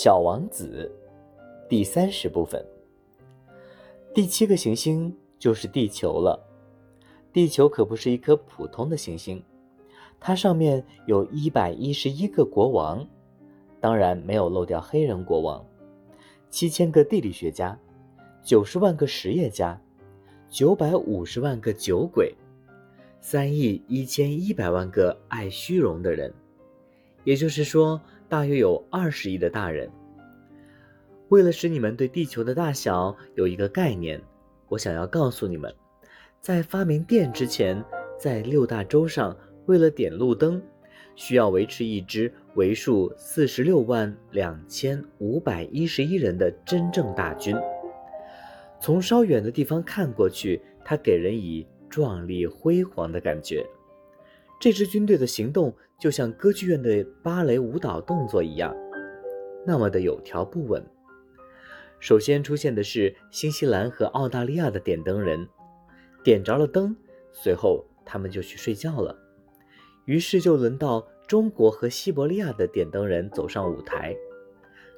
小王子，第三十部分。第七个行星就是地球了。地球可不是一颗普通的行星，它上面有一百一十一个国王，当然没有漏掉黑人国王。七千个地理学家，九十万个实业家，九百五十万个酒鬼，三亿一千一百万个爱虚荣的人。也就是说。大约有二十亿的大人。为了使你们对地球的大小有一个概念，我想要告诉你们，在发明电之前，在六大洲上，为了点路灯，需要维持一支为数四十六万两千五百一十一人的真正大军。从稍远的地方看过去，它给人以壮丽辉煌的感觉。这支军队的行动就像歌剧院的芭蕾舞蹈动作一样，那么的有条不紊。首先出现的是新西兰和澳大利亚的点灯人，点着了灯，随后他们就去睡觉了。于是就轮到中国和西伯利亚的点灯人走上舞台，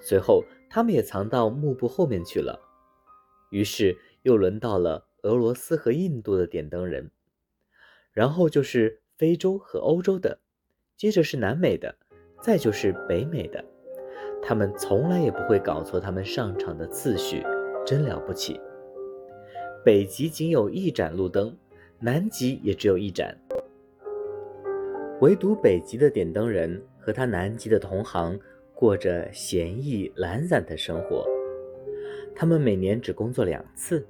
随后他们也藏到幕布后面去了。于是又轮到了俄罗斯和印度的点灯人，然后就是。非洲和欧洲的，接着是南美的，再就是北美的，他们从来也不会搞错他们上场的次序，真了不起。北极仅有一盏路灯，南极也只有一盏，唯独北极的点灯人和他南极的同行过着闲逸懒散的生活，他们每年只工作两次，